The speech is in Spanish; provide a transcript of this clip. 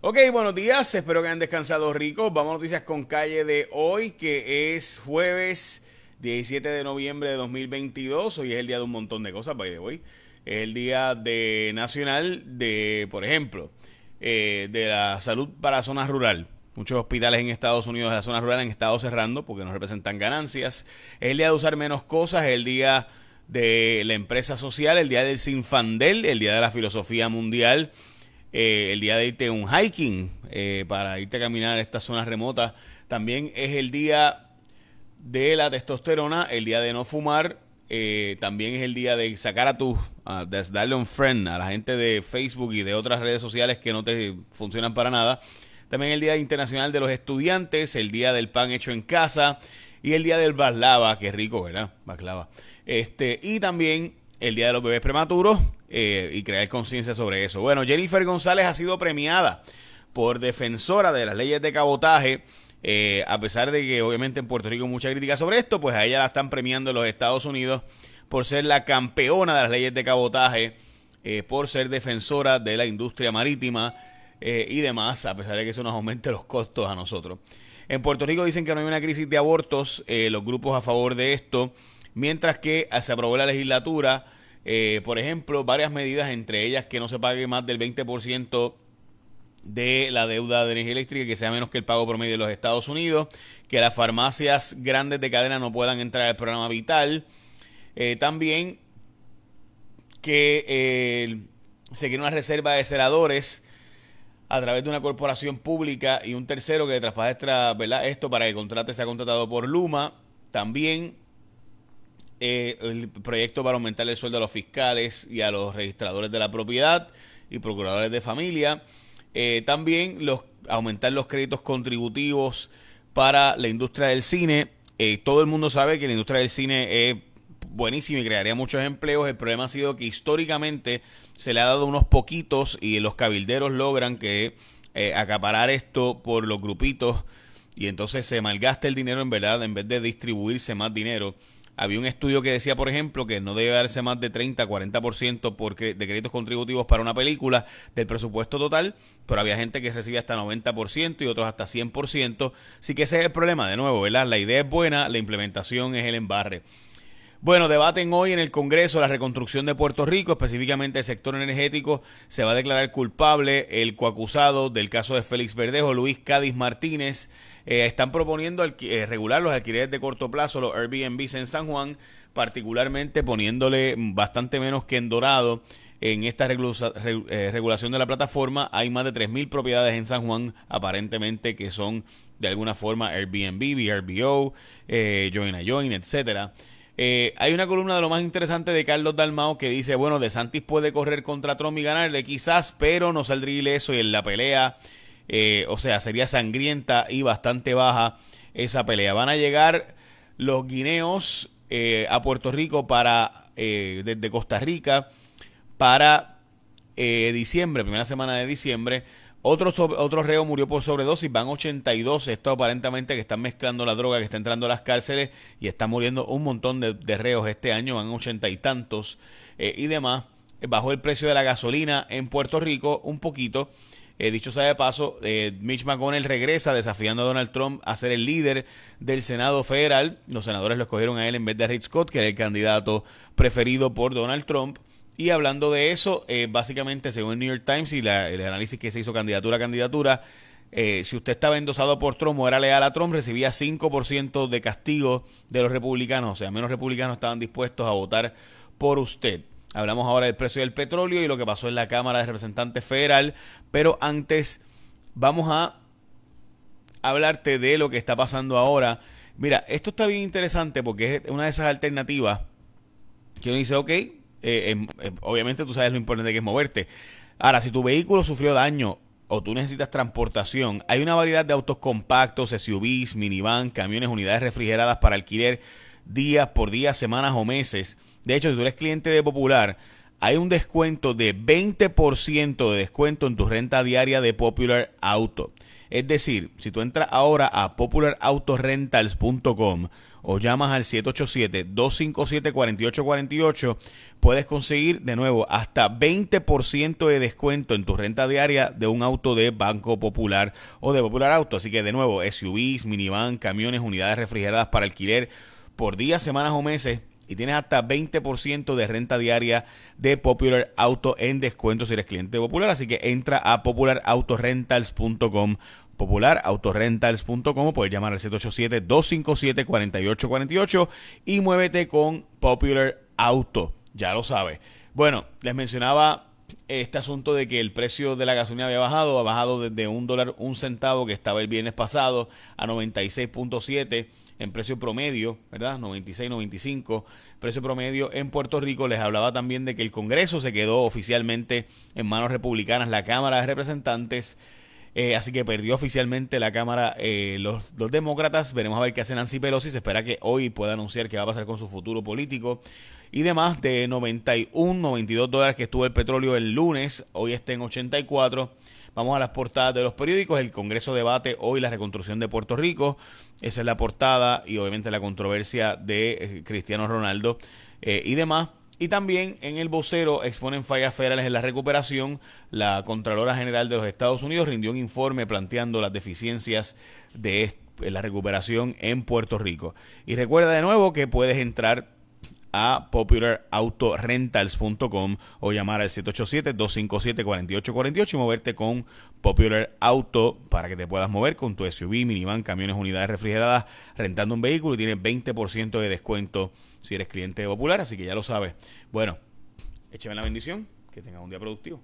Ok, buenos días, espero que hayan descansado ricos. Vamos a noticias con calle de hoy, que es jueves 17 de noviembre de 2022. Hoy es el día de un montón de cosas, by the way. Es el día de nacional de, por ejemplo, eh, de la salud para zona rural. Muchos hospitales en Estados Unidos de la zona rural han estado cerrando porque no representan ganancias. Es el día de usar menos cosas, es el día de la empresa social, el día del Sinfandel, el día de la filosofía mundial eh, el día de irte un hiking eh, para irte a caminar a estas zonas remotas. También es el día de la testosterona, el día de no fumar. Eh, también es el día de sacar a tu, de darle un friend a la gente de Facebook y de otras redes sociales que no te funcionan para nada. También el Día Internacional de los Estudiantes, el Día del Pan Hecho en Casa y el Día del Baklava, que rico, ¿verdad? Baklava. Este, y también el Día de los Bebés Prematuros eh, y crear conciencia sobre eso. Bueno, Jennifer González ha sido premiada por defensora de las leyes de cabotaje. Eh, a pesar de que obviamente en Puerto Rico hay mucha crítica sobre esto, pues a ella la están premiando en los Estados Unidos por ser la campeona de las leyes de cabotaje, eh, por ser defensora de la industria marítima y demás, a pesar de que eso nos aumente los costos a nosotros. En Puerto Rico dicen que no hay una crisis de abortos, los grupos a favor de esto mientras que se aprobó la legislatura, eh, por ejemplo, varias medidas, entre ellas que no se pague más del 20% de la deuda de energía eléctrica, que sea menos que el pago promedio de los Estados Unidos, que las farmacias grandes de cadena no puedan entrar al programa vital, eh, también que eh, se quiere una reserva de celadores a través de una corporación pública y un tercero que le traspase esto para que el contrato sea contratado por Luma. También eh, el proyecto para aumentar el sueldo a los fiscales y a los registradores de la propiedad y procuradores de familia. Eh, también los, aumentar los créditos contributivos para la industria del cine. Eh, todo el mundo sabe que la industria del cine es buenísima y crearía muchos empleos. El problema ha sido que históricamente se le ha dado unos poquitos y los cabilderos logran que acaparar esto por los grupitos y entonces se malgasta el dinero en verdad en vez de distribuirse más dinero había un estudio que decía, por ejemplo, que no debe darse más de 30, 40% porque, de créditos contributivos para una película del presupuesto total, pero había gente que recibía hasta 90% y otros hasta 100%. Así que ese es el problema, de nuevo, ¿verdad? La idea es buena, la implementación es el embarre. Bueno, debaten hoy en el Congreso la reconstrucción de Puerto Rico, específicamente el sector energético. Se va a declarar culpable el coacusado del caso de Félix Verdejo, Luis Cádiz Martínez. Eh, están proponiendo eh, regular los alquileres de corto plazo, los Airbnbs en San Juan, particularmente poniéndole bastante menos que en Dorado. En esta eh, regulación de la plataforma hay más de 3.000 propiedades en San Juan, aparentemente que son de alguna forma Airbnb, VRBO, Join a Join, etcétera. hay una columna de lo más interesante de Carlos Dalmao que dice, bueno, De Santis puede correr contra Trump y ganarle quizás, pero no saldría ileso y en la pelea eh, o sea, sería sangrienta y bastante baja esa pelea. Van a llegar los guineos eh, a Puerto Rico para eh, desde Costa Rica para diciembre, primera semana de diciembre. Otro, otro reo murió por sobredosis, van 82. Esto aparentemente que están mezclando la droga que está entrando a las cárceles y está muriendo un montón de, de reos este año, van ochenta y tantos y demás. Bajó el precio de la gasolina en Puerto Rico un poquito. Eh, dicho sea de paso, eh, Mitch McConnell regresa desafiando a Donald Trump a ser el líder del Senado federal. Los senadores lo escogieron a él en vez de a Rick Scott, que era el candidato preferido por Donald Trump. Y hablando de eso, eh, básicamente, según el New York Times y el análisis que se hizo candidatura a candidatura, si usted estaba endosado por Trump o era leal a Trump, recibía 5% de castigo de los republicanos. O sea, menos republicanos estaban dispuestos a votar por usted. Hablamos ahora del precio del petróleo y lo que pasó en la Cámara de Representantes Federal, pero antes vamos a hablarte de lo que está pasando ahora. Mira, esto está bien interesante porque es una de esas alternativas que uno dice, ok, eh, em, em, obviamente tú sabes lo importante que es moverte. Ahora, si tu vehículo sufrió daño o tú necesitas transportación, hay una variedad de autos compactos, SUVs, minivan, camiones, unidades refrigeradas para alquiler días por días, semanas o meses de hecho, si tú eres cliente de Popular, hay un descuento de 20% de descuento en tu renta diaria de Popular Auto. Es decir, si tú entras ahora a popularautorentals.com o llamas al 787-257-4848, puedes conseguir de nuevo hasta 20% de descuento en tu renta diaria de un auto de Banco Popular o de Popular Auto. Así que de nuevo, SUVs, minivan, camiones, unidades refrigeradas para alquiler por días, semanas o meses y tienes hasta 20% de renta diaria de Popular Auto en descuento si eres cliente Popular. Así que entra a popularautorentals.com popularautorentals.com puedes llamar al 787-257-4848 y muévete con Popular Auto. Ya lo sabes. Bueno, les mencionaba este asunto de que el precio de la gasolina había bajado, ha bajado desde un dólar un centavo que estaba el viernes pasado a 96.7 en precio promedio, ¿verdad? 96, 95, precio promedio en Puerto Rico. Les hablaba también de que el Congreso se quedó oficialmente en manos republicanas, la Cámara de Representantes eh, así que perdió oficialmente la Cámara eh, los, demócratas. Veremos a ver qué hace Nancy Pelosi. Se espera que hoy pueda anunciar qué va a pasar con su futuro político. Y demás, de 91, 92 dólares que estuvo el petróleo el lunes, hoy está en 84. Vamos a las portadas de los periódicos. El Congreso debate hoy la reconstrucción de Puerto Rico. Esa es la portada y obviamente la controversia de eh, Cristiano Ronaldo y demás. Y también en el vocero exponen fallas federales en la recuperación. La Contralora General de los Estados Unidos rindió un informe planteando las deficiencias de la recuperación en Puerto Rico. Y recuerda de nuevo que puedes entrar a popularautorentals.com o llamar al 787-257-4848 y moverte con Popular Auto para que te puedas mover con tu SUV, minivan, camiones, unidades refrigeradas, rentando un vehículo y tienes 20% de descuento si eres cliente de Popular, así que ya lo sabes. Bueno, écheme la bendición, que tengas un día productivo.